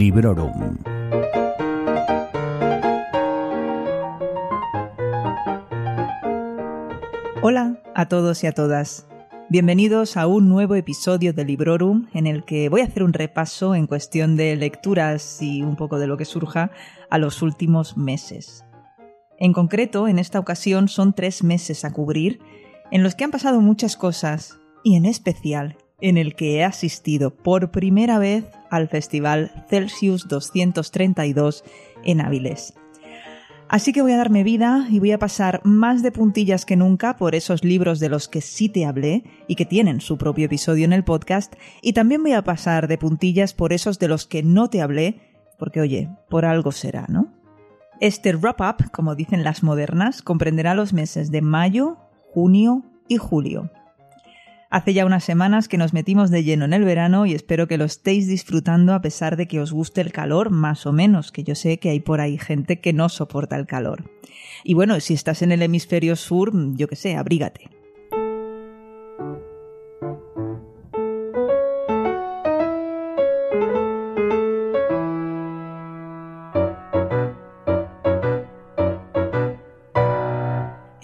Librorum. Hola a todos y a todas. Bienvenidos a un nuevo episodio de Librorum en el que voy a hacer un repaso en cuestión de lecturas y un poco de lo que surja a los últimos meses. En concreto, en esta ocasión son tres meses a cubrir en los que han pasado muchas cosas y en especial en el que he asistido por primera vez al Festival Celsius 232 en Áviles. Así que voy a darme vida y voy a pasar más de puntillas que nunca por esos libros de los que sí te hablé y que tienen su propio episodio en el podcast, y también voy a pasar de puntillas por esos de los que no te hablé, porque oye, por algo será, ¿no? Este wrap-up, como dicen las modernas, comprenderá los meses de mayo, junio y julio. Hace ya unas semanas que nos metimos de lleno en el verano y espero que lo estéis disfrutando a pesar de que os guste el calor, más o menos, que yo sé que hay por ahí gente que no soporta el calor. Y bueno, si estás en el hemisferio sur, yo que sé, abrígate.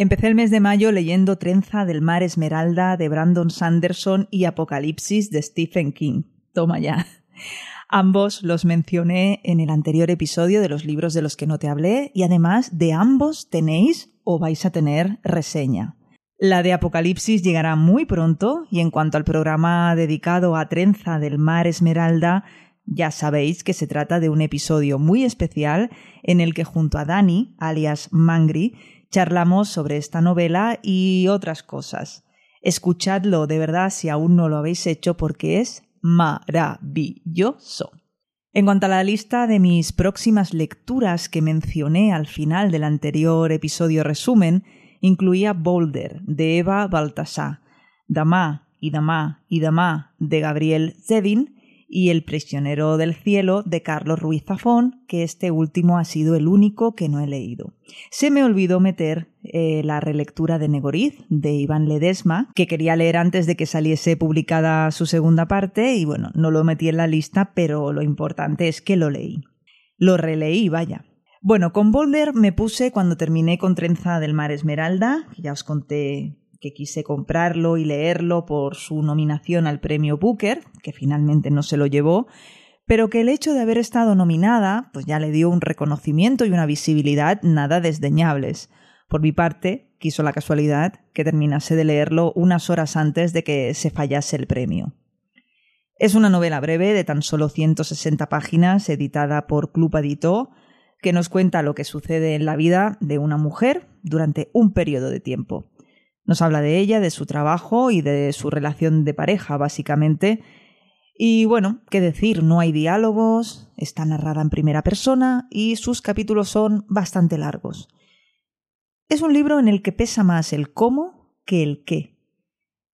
Empecé el mes de mayo leyendo Trenza del Mar Esmeralda de Brandon Sanderson y Apocalipsis de Stephen King. Toma ya. Ambos los mencioné en el anterior episodio de los libros de los que no te hablé y además de ambos tenéis o vais a tener reseña. La de Apocalipsis llegará muy pronto y en cuanto al programa dedicado a Trenza del Mar Esmeralda, ya sabéis que se trata de un episodio muy especial en el que junto a Dani, alias Mangri, charlamos sobre esta novela y otras cosas. Escuchadlo de verdad si aún no lo habéis hecho porque es maravilloso. En cuanto a la lista de mis próximas lecturas que mencioné al final del anterior episodio resumen, incluía Boulder de Eva Baltasar, Damá y Damá y Damá de Gabriel Zevin y El prisionero del cielo de Carlos Ruiz Zafón, que este último ha sido el único que no he leído. Se me olvidó meter eh, la relectura de Negoriz de Iván Ledesma, que quería leer antes de que saliese publicada su segunda parte y bueno, no lo metí en la lista, pero lo importante es que lo leí. Lo releí, vaya. Bueno, con Boulder me puse cuando terminé con Trenza del Mar Esmeralda, que ya os conté que quise comprarlo y leerlo por su nominación al premio Booker, que finalmente no se lo llevó, pero que el hecho de haber estado nominada, pues ya le dio un reconocimiento y una visibilidad nada desdeñables. Por mi parte, quiso la casualidad que terminase de leerlo unas horas antes de que se fallase el premio. Es una novela breve de tan solo 160 páginas, editada por Club Editó, que nos cuenta lo que sucede en la vida de una mujer durante un periodo de tiempo. Nos habla de ella, de su trabajo y de su relación de pareja, básicamente. Y bueno, qué decir, no hay diálogos, está narrada en primera persona y sus capítulos son bastante largos. Es un libro en el que pesa más el cómo que el qué.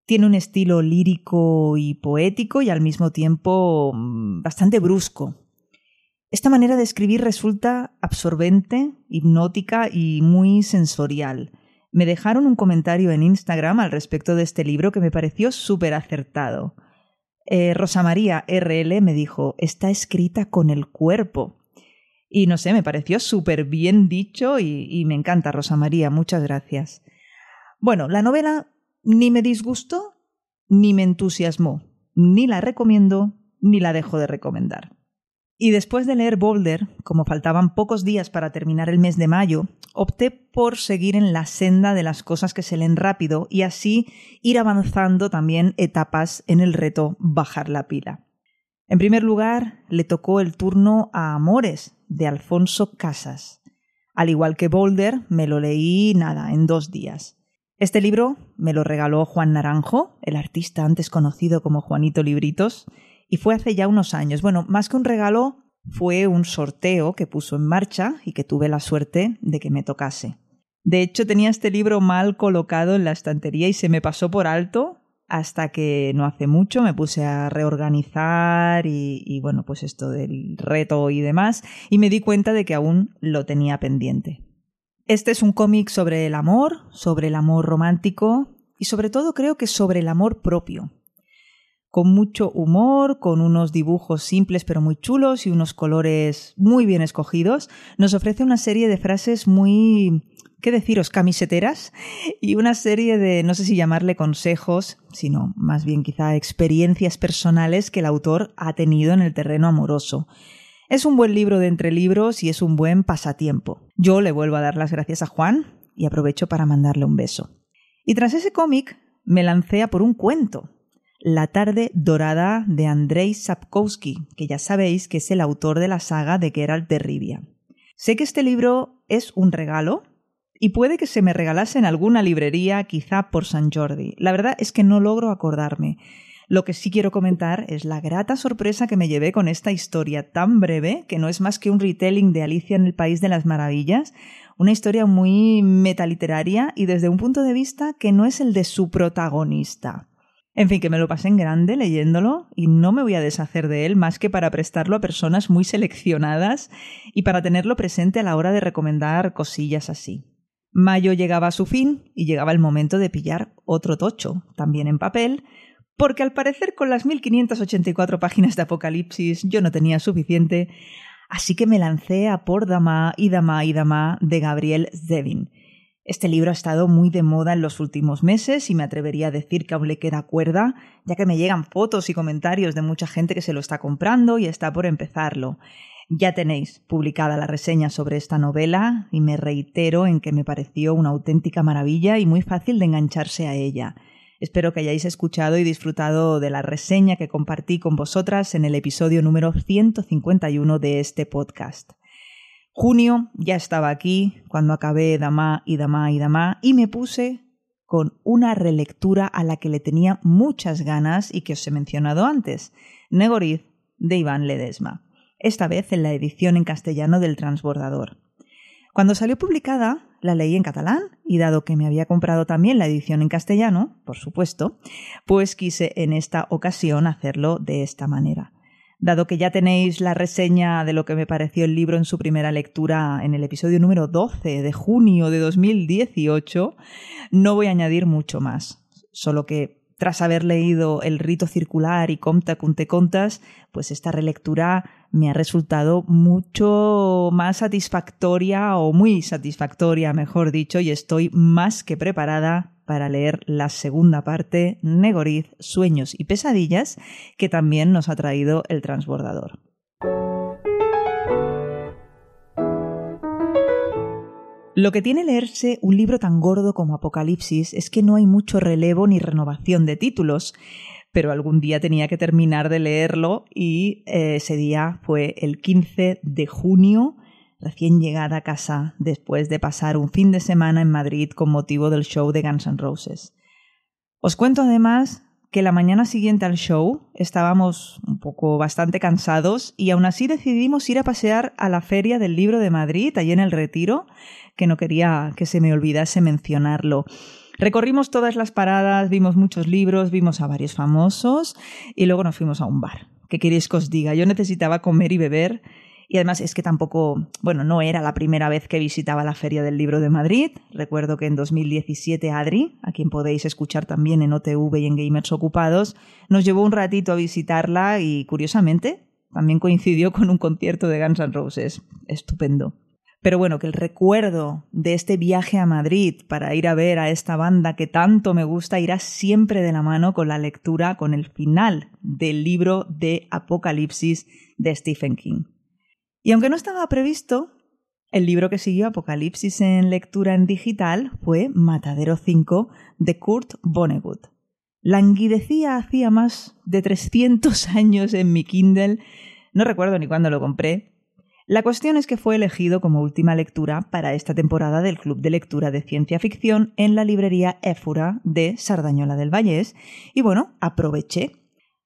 Tiene un estilo lírico y poético y al mismo tiempo mm, bastante brusco. Esta manera de escribir resulta absorbente, hipnótica y muy sensorial me dejaron un comentario en Instagram al respecto de este libro que me pareció súper acertado. Eh, Rosa María RL me dijo, está escrita con el cuerpo. Y no sé, me pareció súper bien dicho y, y me encanta, Rosa María, muchas gracias. Bueno, la novela ni me disgustó ni me entusiasmó, ni la recomiendo ni la dejo de recomendar. Y después de leer Boulder, como faltaban pocos días para terminar el mes de mayo, opté por seguir en la senda de las cosas que se leen rápido y así ir avanzando también etapas en el reto bajar la pila. En primer lugar, le tocó el turno a Amores, de Alfonso Casas. Al igual que Boulder, me lo leí nada, en dos días. Este libro me lo regaló Juan Naranjo, el artista antes conocido como Juanito Libritos, y fue hace ya unos años. Bueno, más que un regalo, fue un sorteo que puso en marcha y que tuve la suerte de que me tocase. De hecho, tenía este libro mal colocado en la estantería y se me pasó por alto hasta que no hace mucho me puse a reorganizar y, bueno, pues esto del reto y demás, y me di cuenta de que aún lo tenía pendiente. Este es un cómic sobre el amor, sobre el amor romántico y sobre todo creo que sobre el amor propio. Con mucho humor, con unos dibujos simples pero muy chulos y unos colores muy bien escogidos, nos ofrece una serie de frases muy ¿qué deciros? camiseteras y una serie de, no sé si llamarle consejos, sino más bien quizá experiencias personales que el autor ha tenido en el terreno amoroso. Es un buen libro de entre libros y es un buen pasatiempo. Yo le vuelvo a dar las gracias a Juan y aprovecho para mandarle un beso. Y tras ese cómic me lancé a por un cuento, La tarde dorada de Andrei Sapkowski, que ya sabéis que es el autor de la saga de Geralt de Rivia. Sé que este libro es un regalo, y puede que se me regalase en alguna librería, quizá por San Jordi. La verdad es que no logro acordarme. Lo que sí quiero comentar es la grata sorpresa que me llevé con esta historia tan breve, que no es más que un retelling de Alicia en el País de las Maravillas, una historia muy metaliteraria y desde un punto de vista que no es el de su protagonista. En fin, que me lo pasé en grande leyéndolo y no me voy a deshacer de él más que para prestarlo a personas muy seleccionadas y para tenerlo presente a la hora de recomendar cosillas así. Mayo llegaba a su fin y llegaba el momento de pillar otro tocho, también en papel, porque al parecer con las 1584 páginas de Apocalipsis yo no tenía suficiente, así que me lancé a por Dama y Dama y Dama de Gabriel Zevin. Este libro ha estado muy de moda en los últimos meses y me atrevería a decir que aún le queda cuerda, ya que me llegan fotos y comentarios de mucha gente que se lo está comprando y está por empezarlo. Ya tenéis publicada la reseña sobre esta novela y me reitero en que me pareció una auténtica maravilla y muy fácil de engancharse a ella. Espero que hayáis escuchado y disfrutado de la reseña que compartí con vosotras en el episodio número 151 de este podcast. Junio ya estaba aquí cuando acabé Dama y Dama y Dama y me puse con una relectura a la que le tenía muchas ganas y que os he mencionado antes, Negoriz de Iván Ledesma esta vez en la edición en castellano del Transbordador. Cuando salió publicada, la leí en catalán y dado que me había comprado también la edición en castellano, por supuesto, pues quise en esta ocasión hacerlo de esta manera. Dado que ya tenéis la reseña de lo que me pareció el libro en su primera lectura en el episodio número 12 de junio de 2018, no voy a añadir mucho más, solo que tras haber leído El rito circular y Comta Cunte Contas, pues esta relectura me ha resultado mucho más satisfactoria o muy satisfactoria, mejor dicho, y estoy más que preparada para leer la segunda parte, Negoriz, Sueños y Pesadillas, que también nos ha traído el transbordador. Lo que tiene leerse un libro tan gordo como Apocalipsis es que no hay mucho relevo ni renovación de títulos, pero algún día tenía que terminar de leerlo y eh, ese día fue el 15 de junio, recién llegada a casa después de pasar un fin de semana en Madrid con motivo del show de Guns N' Roses. Os cuento además que la mañana siguiente al show estábamos un poco bastante cansados y aún así decidimos ir a pasear a la Feria del Libro de Madrid, allí en el Retiro, que no quería que se me olvidase mencionarlo. Recorrimos todas las paradas, vimos muchos libros, vimos a varios famosos y luego nos fuimos a un bar. ¿Qué queréis que os diga? Yo necesitaba comer y beber y además es que tampoco, bueno, no era la primera vez que visitaba la Feria del Libro de Madrid. Recuerdo que en 2017 Adri, a quien podéis escuchar también en OTV y en Gamers Ocupados, nos llevó un ratito a visitarla y curiosamente también coincidió con un concierto de Guns N' Roses. Estupendo. Pero bueno, que el recuerdo de este viaje a Madrid para ir a ver a esta banda que tanto me gusta irá siempre de la mano con la lectura, con el final del libro de Apocalipsis de Stephen King. Y aunque no estaba previsto, el libro que siguió Apocalipsis en lectura en digital fue Matadero 5 de Kurt Vonnegut. Languidecía hacía más de 300 años en mi Kindle, no recuerdo ni cuándo lo compré. La cuestión es que fue elegido como última lectura para esta temporada del Club de Lectura de Ciencia Ficción en la librería Éfura de Sardañola del Vallés y bueno, aproveché.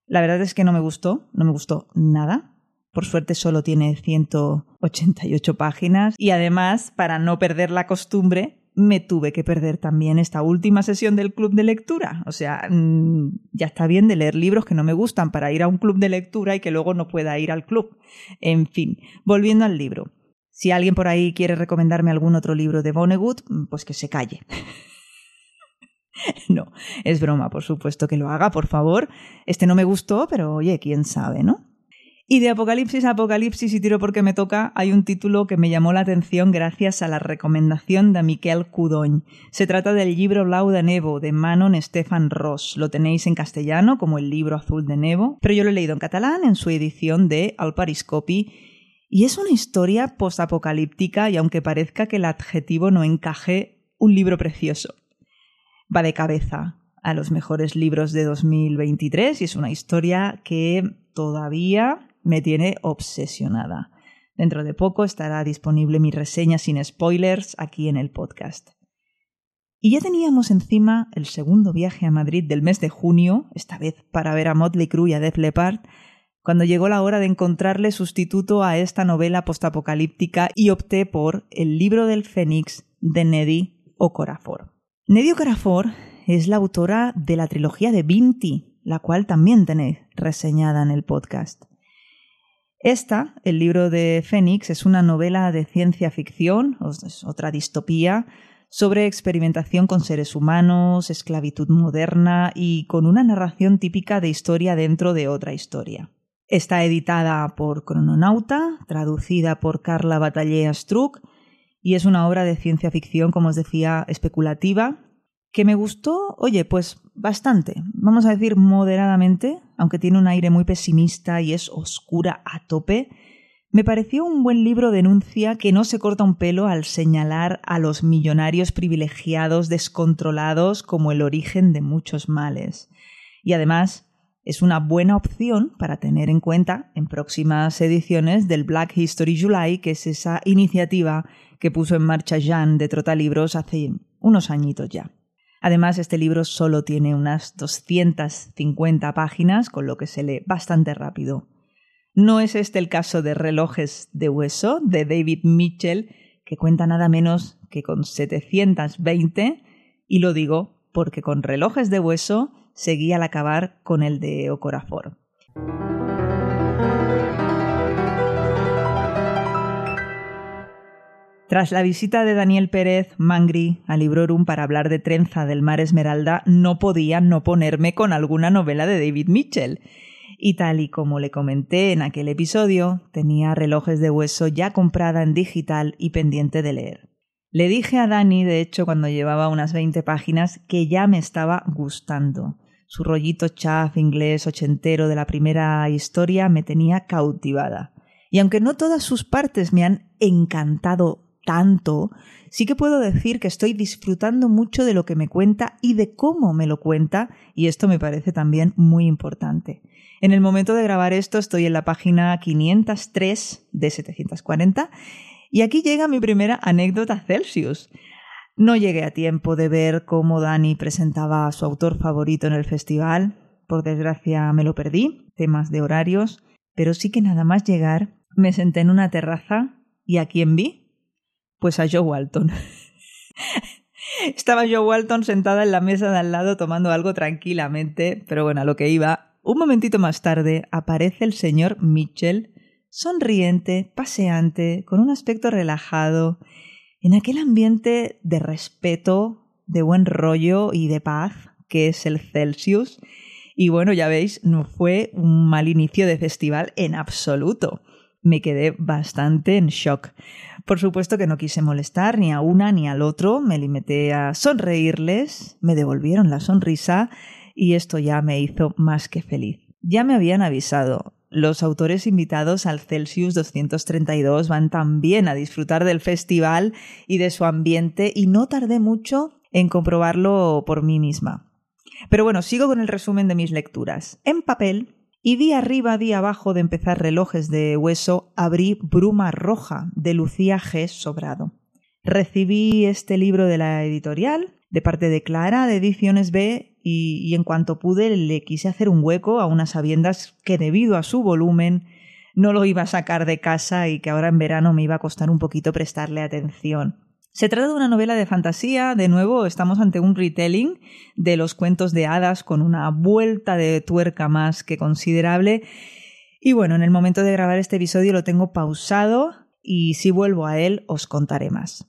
La verdad es que no me gustó, no me gustó nada, por suerte solo tiene 188 páginas y además, para no perder la costumbre, me tuve que perder también esta última sesión del club de lectura. O sea, mm, ya está bien de leer libros que no me gustan para ir a un club de lectura y que luego no pueda ir al club. En fin, volviendo al libro. Si alguien por ahí quiere recomendarme algún otro libro de Vonnegut, pues que se calle. no, es broma, por supuesto que lo haga, por favor. Este no me gustó, pero oye, quién sabe, ¿no? Y de Apocalipsis a Apocalipsis y tiro porque me toca, hay un título que me llamó la atención gracias a la recomendación de Miquel Cudoñ. Se trata del libro Blau de Nevo de Manon Stefan Ross. Lo tenéis en castellano como el libro azul de Nevo, pero yo lo he leído en catalán en su edición de Alpariscopi y es una historia postapocalíptica y aunque parezca que el adjetivo no encaje, un libro precioso. Va de cabeza a los mejores libros de 2023 y es una historia que todavía me tiene obsesionada. Dentro de poco estará disponible mi reseña sin spoilers aquí en el podcast. Y ya teníamos encima el segundo viaje a Madrid del mes de junio, esta vez para ver a Motley Crue y a Def Leppard, cuando llegó la hora de encontrarle sustituto a esta novela postapocalíptica y opté por El libro del Fénix de Neddy Okorafor. Neddy Okorafor es la autora de la trilogía de Vinti, la cual también tenéis reseñada en el podcast. Esta, el libro de Fénix, es una novela de ciencia ficción, otra distopía, sobre experimentación con seres humanos, esclavitud moderna y con una narración típica de historia dentro de otra historia. Está editada por Crononauta, traducida por Carla Batallé Struck, y es una obra de ciencia ficción, como os decía, especulativa, que me gustó, oye, pues bastante, vamos a decir moderadamente, aunque tiene un aire muy pesimista y es oscura a tope, me pareció un buen libro denuncia que no se corta un pelo al señalar a los millonarios privilegiados descontrolados como el origen de muchos males. Y además es una buena opción para tener en cuenta en próximas ediciones del Black History July, que es esa iniciativa que puso en marcha Jean de Trotalibros hace unos añitos ya. Además, este libro solo tiene unas 250 páginas, con lo que se lee bastante rápido. No es este el caso de Relojes de Hueso, de David Mitchell, que cuenta nada menos que con 720, y lo digo porque con Relojes de Hueso seguía al acabar con el de Ocorafor. Tras la visita de Daniel Pérez Mangri a Librorum para hablar de Trenza del Mar Esmeralda, no podía no ponerme con alguna novela de David Mitchell. Y tal y como le comenté en aquel episodio, tenía relojes de hueso ya comprada en digital y pendiente de leer. Le dije a Dani, de hecho, cuando llevaba unas 20 páginas, que ya me estaba gustando. Su rollito chaff inglés ochentero de la primera historia me tenía cautivada. Y aunque no todas sus partes me han encantado tanto, sí que puedo decir que estoy disfrutando mucho de lo que me cuenta y de cómo me lo cuenta, y esto me parece también muy importante. En el momento de grabar esto estoy en la página 503 de 740 y aquí llega mi primera anécdota Celsius. No llegué a tiempo de ver cómo Dani presentaba a su autor favorito en el festival, por desgracia me lo perdí, temas de horarios, pero sí que nada más llegar me senté en una terraza y a quién vi? Pues a Joe Walton. Estaba Joe Walton sentada en la mesa de al lado tomando algo tranquilamente, pero bueno, a lo que iba. Un momentito más tarde aparece el señor Mitchell, sonriente, paseante, con un aspecto relajado, en aquel ambiente de respeto, de buen rollo y de paz que es el Celsius. Y bueno, ya veis, no fue un mal inicio de festival en absoluto. Me quedé bastante en shock. Por supuesto que no quise molestar ni a una ni al otro, me limité a sonreírles, me devolvieron la sonrisa y esto ya me hizo más que feliz. Ya me habían avisado, los autores invitados al Celsius 232 van también a disfrutar del festival y de su ambiente y no tardé mucho en comprobarlo por mí misma. Pero bueno, sigo con el resumen de mis lecturas. En papel, y día arriba, día abajo de empezar relojes de hueso, abrí Bruma Roja de Lucía G. Sobrado. Recibí este libro de la editorial, de parte de Clara, de Ediciones B, y, y en cuanto pude le quise hacer un hueco a unas sabiendas que debido a su volumen no lo iba a sacar de casa y que ahora en verano me iba a costar un poquito prestarle atención. Se trata de una novela de fantasía, de nuevo estamos ante un retelling de los cuentos de hadas con una vuelta de tuerca más que considerable. Y bueno, en el momento de grabar este episodio lo tengo pausado y si vuelvo a él os contaré más.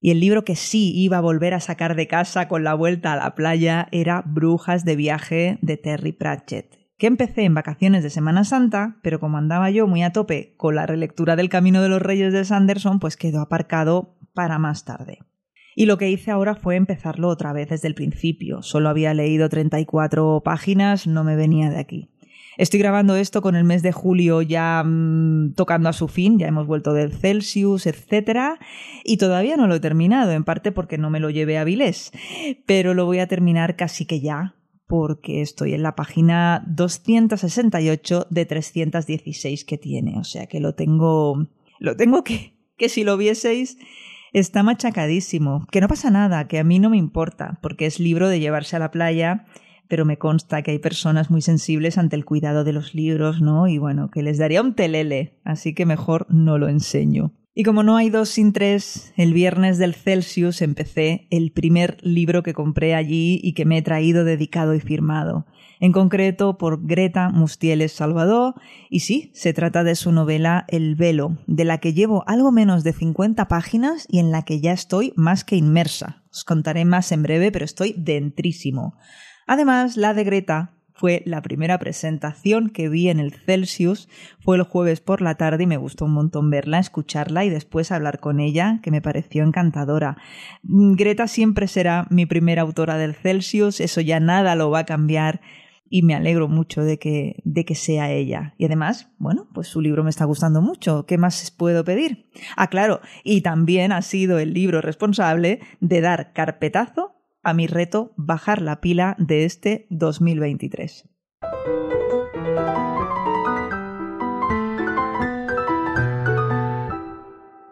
Y el libro que sí iba a volver a sacar de casa con la vuelta a la playa era Brujas de viaje de Terry Pratchett, que empecé en vacaciones de Semana Santa, pero como andaba yo muy a tope con la relectura del Camino de los Reyes de Sanderson, pues quedó aparcado para más tarde. Y lo que hice ahora fue empezarlo otra vez desde el principio. Solo había leído 34 páginas, no me venía de aquí. Estoy grabando esto con el mes de julio ya mm, tocando a su fin, ya hemos vuelto del Celsius, etc. Y todavía no lo he terminado, en parte porque no me lo llevé a Vilés. Pero lo voy a terminar casi que ya, porque estoy en la página 268 de 316 que tiene. O sea que lo tengo. Lo tengo que. que si lo vieseis. Está machacadísimo. Que no pasa nada, que a mí no me importa, porque es libro de llevarse a la playa, pero me consta que hay personas muy sensibles ante el cuidado de los libros, ¿no? Y bueno, que les daría un telele, así que mejor no lo enseño. Y como no hay dos sin tres, el viernes del Celsius empecé el primer libro que compré allí y que me he traído dedicado y firmado, en concreto por Greta Mustieles Salvador, y sí, se trata de su novela El velo, de la que llevo algo menos de 50 páginas y en la que ya estoy más que inmersa. Os contaré más en breve, pero estoy dentrísimo. Además, la de Greta fue la primera presentación que vi en el Celsius. Fue el jueves por la tarde y me gustó un montón verla, escucharla y después hablar con ella, que me pareció encantadora. Mm, Greta siempre será mi primera autora del Celsius, eso ya nada lo va a cambiar y me alegro mucho de que, de que sea ella. Y además, bueno, pues su libro me está gustando mucho. ¿Qué más puedo pedir? Ah, claro, y también ha sido el libro responsable de dar carpetazo a mi reto bajar la pila de este 2023.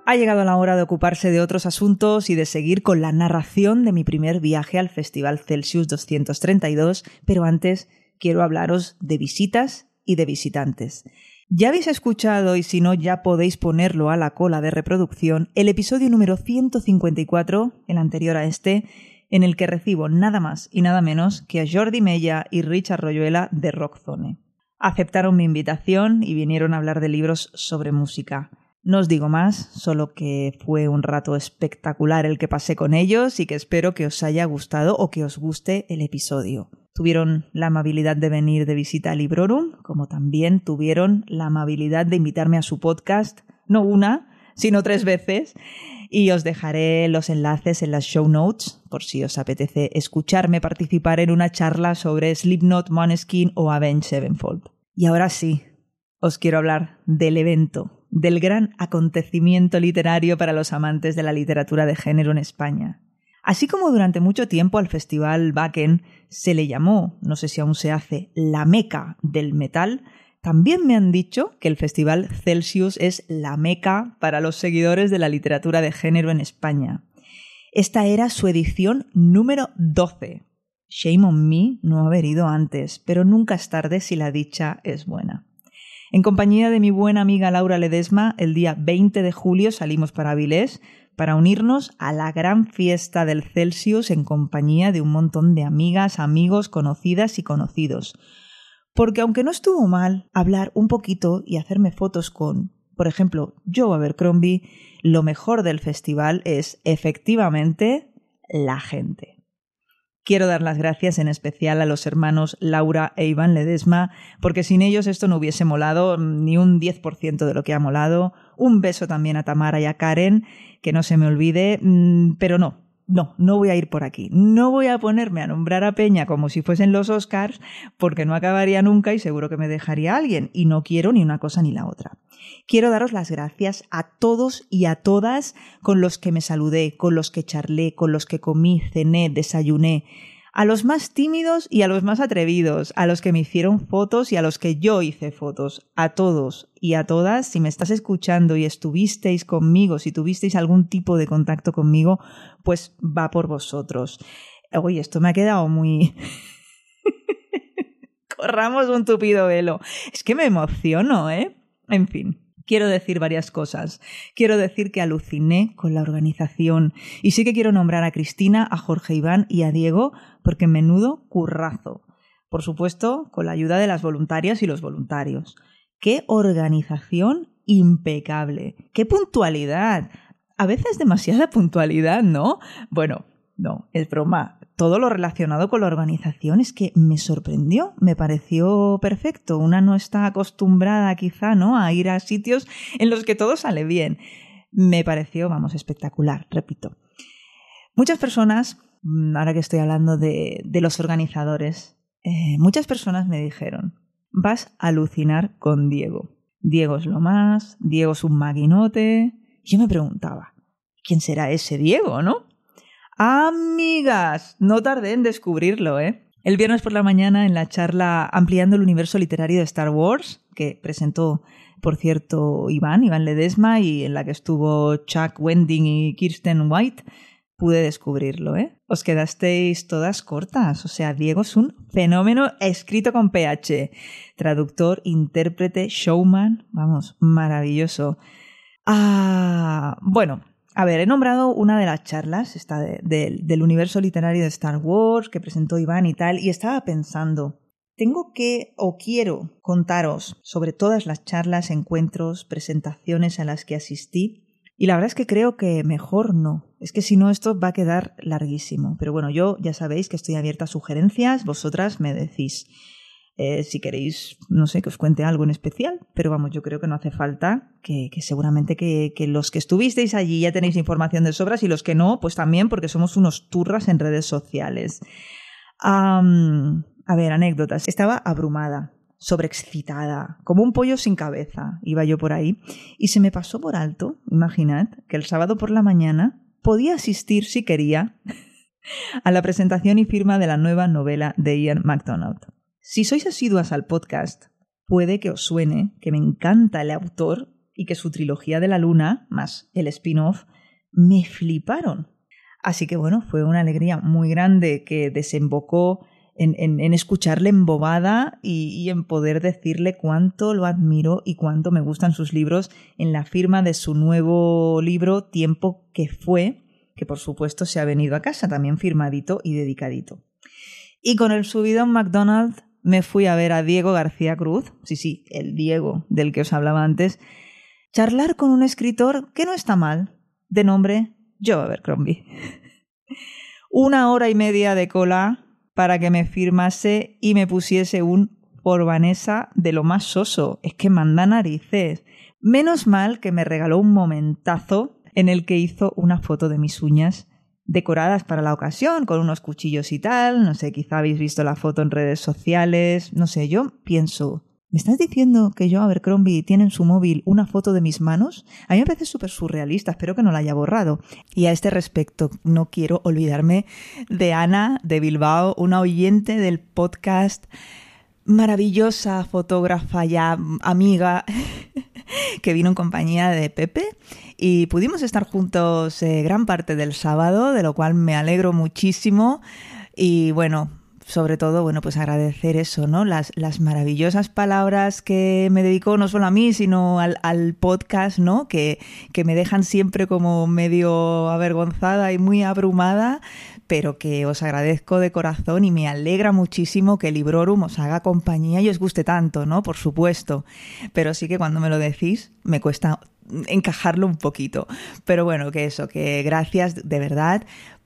Ha llegado la hora de ocuparse de otros asuntos y de seguir con la narración de mi primer viaje al Festival Celsius 232, pero antes quiero hablaros de visitas y de visitantes. Ya habéis escuchado, y si no ya podéis ponerlo a la cola de reproducción, el episodio número 154, el anterior a este, en el que recibo nada más y nada menos que a Jordi Mella y Richard Royuela de Rockzone. Aceptaron mi invitación y vinieron a hablar de libros sobre música. No os digo más, solo que fue un rato espectacular el que pasé con ellos y que espero que os haya gustado o que os guste el episodio. Tuvieron la amabilidad de venir de visita a Librorum, como también tuvieron la amabilidad de invitarme a su podcast, no una, sino tres veces, y os dejaré los enlaces en las show notes por si os apetece escucharme participar en una charla sobre Slipknot, Moneskin o Avenged Sevenfold. Y ahora sí, os quiero hablar del evento, del gran acontecimiento literario para los amantes de la literatura de género en España. Así como durante mucho tiempo al Festival Wacken se le llamó, no sé si aún se hace, la meca del metal, también me han dicho que el Festival Celsius es la meca para los seguidores de la literatura de género en España. Esta era su edición número 12. Shame on me no haber ido antes, pero nunca es tarde si la dicha es buena. En compañía de mi buena amiga Laura Ledesma, el día 20 de julio salimos para Avilés para unirnos a la gran fiesta del Celsius en compañía de un montón de amigas, amigos, conocidas y conocidos porque aunque no estuvo mal hablar un poquito y hacerme fotos con, por ejemplo, Joe Abercrombie, lo mejor del festival es efectivamente la gente. Quiero dar las gracias en especial a los hermanos Laura e Iván Ledesma, porque sin ellos esto no hubiese molado ni un 10% de lo que ha molado. Un beso también a Tamara y a Karen, que no se me olvide, mm, pero no, no, no voy a ir por aquí. No voy a ponerme a nombrar a Peña como si fuesen los Oscars, porque no acabaría nunca y seguro que me dejaría alguien. Y no quiero ni una cosa ni la otra. Quiero daros las gracias a todos y a todas con los que me saludé, con los que charlé, con los que comí, cené, desayuné a los más tímidos y a los más atrevidos, a los que me hicieron fotos y a los que yo hice fotos, a todos y a todas, si me estás escuchando y estuvisteis conmigo, si tuvisteis algún tipo de contacto conmigo, pues va por vosotros. Oye, esto me ha quedado muy... Corramos un tupido velo. Es que me emociono, ¿eh? En fin. Quiero decir varias cosas. Quiero decir que aluciné con la organización. Y sí que quiero nombrar a Cristina, a Jorge Iván y a Diego, porque menudo currazo. Por supuesto, con la ayuda de las voluntarias y los voluntarios. ¡Qué organización impecable! ¡Qué puntualidad! a veces demasiada puntualidad, ¿no? Bueno, no, es broma. Todo lo relacionado con la organización es que me sorprendió, me pareció perfecto. Una no está acostumbrada quizá, ¿no? A ir a sitios en los que todo sale bien. Me pareció, vamos, espectacular, repito. Muchas personas, mm, ahora que estoy hablando de, los organizadores, eh, muchas personas me dijeron, vas a alucinar con Diego. Diego es lo más, Diego es un maquinote. Yo me preguntaba, ¿quién será ese Diego, no? Amigas, no tardé en descubrirlo, ¿eh? El viernes por la mañana en la charla Ampliando el universo literario de Star Wars, que presentó, por cierto, Iván, Iván Ledesma, y en la que estuvo Chuck Wending y Kirsten White, pude descubrirlo, ¿eh? Os quedasteis todas cortas. O sea, Diego es un fenómeno escrito con PH. Traductor, intérprete, showman. Vamos, maravilloso. Ah, bueno, a ver, he nombrado una de las charlas, esta del universo literario de Star Wars, que presentó Iván y tal, y estaba pensando, tengo que o quiero contaros sobre todas las charlas, encuentros, presentaciones a las que asistí y la verdad es que creo que mejor no. Es que si no, esto va a quedar larguísimo. Pero bueno, yo ya sabéis que estoy abierta a sugerencias, vosotras me decís. Eh, si queréis, no sé, que os cuente algo en especial, pero vamos, yo creo que no hace falta, que, seguramente que, los que estuvisteis allí ya tenéis información de sobras y los que no, pues también porque somos unos turras en redes sociales. a ver, anécdotas. Estaba abrumada sobreexcitada, como un pollo sin cabeza, iba yo por ahí, y se me pasó por alto, imaginad, que el sábado por la mañana podía asistir si quería a la presentación y firma de la nueva novela de Ian MacDonald. Si sois asiduas al podcast, puede que os suene que me encanta el autor y que su trilogía de la luna, más el spin-off, me fliparon. Así que bueno, fue una alegría muy grande que desembocó en, escucharle embobada y, y en poder decirle cuánto lo admiro y cuánto me gustan sus libros en la firma de su nuevo libro Tiempo que fue, que por supuesto se ha venido a casa, también firmadito y dedicadito. Y con el subido en McDonald's me fui a ver a Diego García Cruz, sí, sí, el Diego del que os hablaba antes, charlar con un escritor que no está mal, de nombre Joe Abercrombie. Una hora y media de cola para que me firmase y me pusiese un por de lo más soso. Es que manda narices. Menos mal que me regaló un momentazo en el que hizo una foto de mis uñas decoradas para la ocasión, con unos cuchillos y tal. No sé, quizá habéis visto la foto en redes sociales. No sé, yo pienso, ¿Me estás diciendo que yo, Abercrombie, tiene en su móvil una foto de mis manos? A mí me parece súper surrealista, espero que no la haya borrado. Y a este respecto, no quiero olvidarme de Ana de Bilbao, una oyente del podcast, maravillosa fotógrafa ya amiga, que vino en compañía de Pepe y pudimos estar juntos eh, gran parte del sábado, de lo cual me alegro muchísimo. Y bueno, sobre todo, bueno, pues agradecer eso, ¿no? Las, las maravillosas palabras que me dedicó no solo a mí, sino al, al podcast, ¿no? Que, que, me dejan siempre como medio avergonzada y muy abrumada, pero que os agradezco de corazón y me alegra muchísimo que Librorum os haga compañía y os guste tanto, ¿no? Por supuesto. Pero sí que cuando me lo decís, me cuesta encajarlo un poquito. Pero bueno, que eso, que gracias de verdad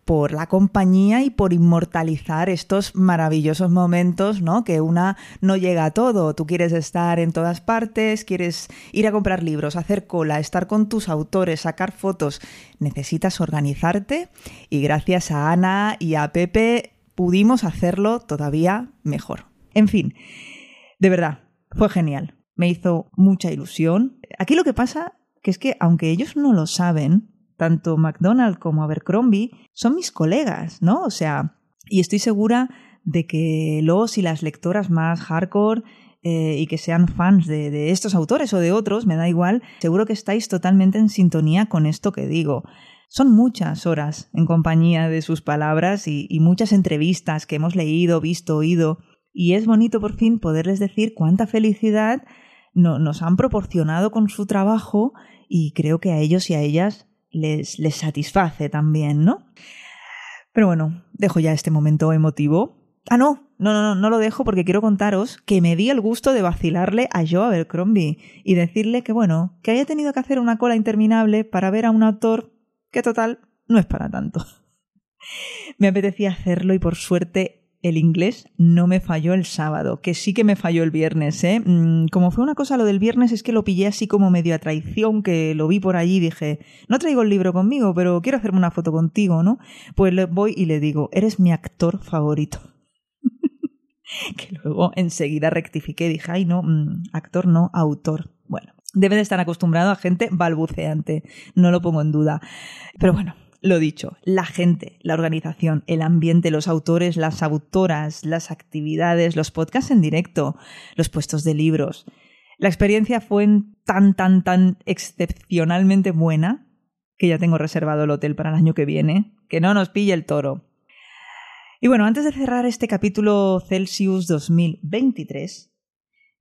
por la compañía y por inmortalizar estos maravillosos momentos, ¿no? Que una no llega a todo. Tú quieres estar en todas partes, quieres ir a comprar libros, hacer cola, estar con tus autores, sacar fotos. Necesitas organizarte y gracias a Ana y a Pepe pudimos hacerlo todavía mejor. En fin, de verdad, fue genial. Me hizo mucha ilusión. Aquí lo que pasa que es que aunque ellos no lo saben, tanto McDonald como Abercrombie son mis colegas, ¿no? O sea, y estoy segura de que los y las lectoras más hardcore eh, y que sean fans de, estos autores o de otros, me da igual, seguro que estáis totalmente en sintonía con esto que digo. Son muchas horas en compañía de sus palabras y, muchas entrevistas que hemos leído, visto, oído, y es bonito por fin poderles decir cuánta felicidad nos han proporcionado con su trabajo y creo que a ellos y a ellas les, les satisface también, ¿no? Pero bueno, dejo ya este momento emotivo. Ah, no, no, no, no, lo dejo porque quiero contaros que me di el gusto de vacilarle a Joe Abercrombie y decirle que, bueno, que había tenido que hacer una cola interminable para ver a un autor que total no es para tanto. me apetecía hacerlo y por suerte el inglés no me falló el sábado, que sí que me falló el viernes, ¿eh? Mm, como fue una cosa lo del viernes es que lo pillé así como medio a traición, que lo vi por allí y dije, no traigo el libro conmigo, pero quiero hacerme una foto contigo, ¿no? Pues le voy y le digo, eres mi actor favorito. que luego enseguida rectifiqué, dije, ay no, mm, actor no, autor. Bueno, debe de estar acostumbrado a gente balbuceante, no lo pongo en duda. Pero bueno, lo dicho, la gente, la organización, el ambiente, los autores, las autoras, las actividades, los podcasts en directo, los puestos de libros. La experiencia fue tan, tan, tan excepcionalmente buena que ya tengo reservado el hotel para el año que viene. Que no nos pille el toro. Y bueno, antes de cerrar este capítulo Celsius 2023,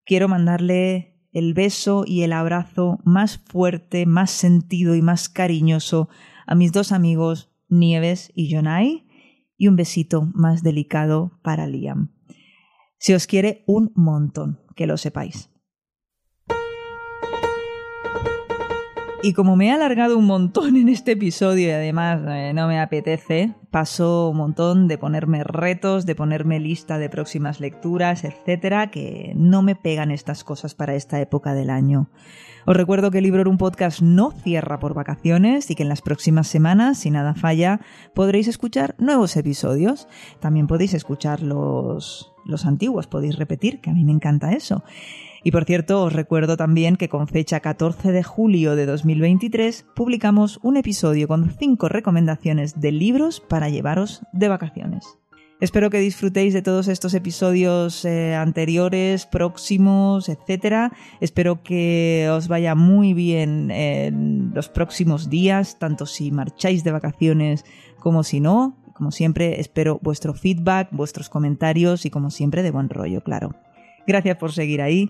quiero mandarle el beso y el abrazo más fuerte, más sentido y más cariñoso a mis dos amigos Nieves y Jonai y un besito más delicado para Liam. Si os quiere un montón, que lo sepáis. Y como me he alargado un montón en este episodio y además eh, no me apetece, paso un montón de ponerme retos, de ponerme lista de próximas lecturas, etcétera, que no me pegan estas cosas para esta época del año. Os recuerdo que Libro un podcast no cierra por vacaciones y que en las próximas semanas, si nada falla, podréis escuchar nuevos episodios. También podéis escuchar los, los antiguos, podéis repetir, que a mí me encanta eso. Y por cierto, os recuerdo también que con fecha 14 de julio de 2023 publicamos un episodio con cinco recomendaciones de libros para llevaros de vacaciones. Espero que disfrutéis de todos estos episodios eh, anteriores, próximos, etc. Espero que os vaya muy bien en los próximos días, tanto si marcháis de vacaciones como si no. Como siempre, espero vuestro feedback, vuestros comentarios y como siempre de buen rollo, claro. Gracias por seguir ahí.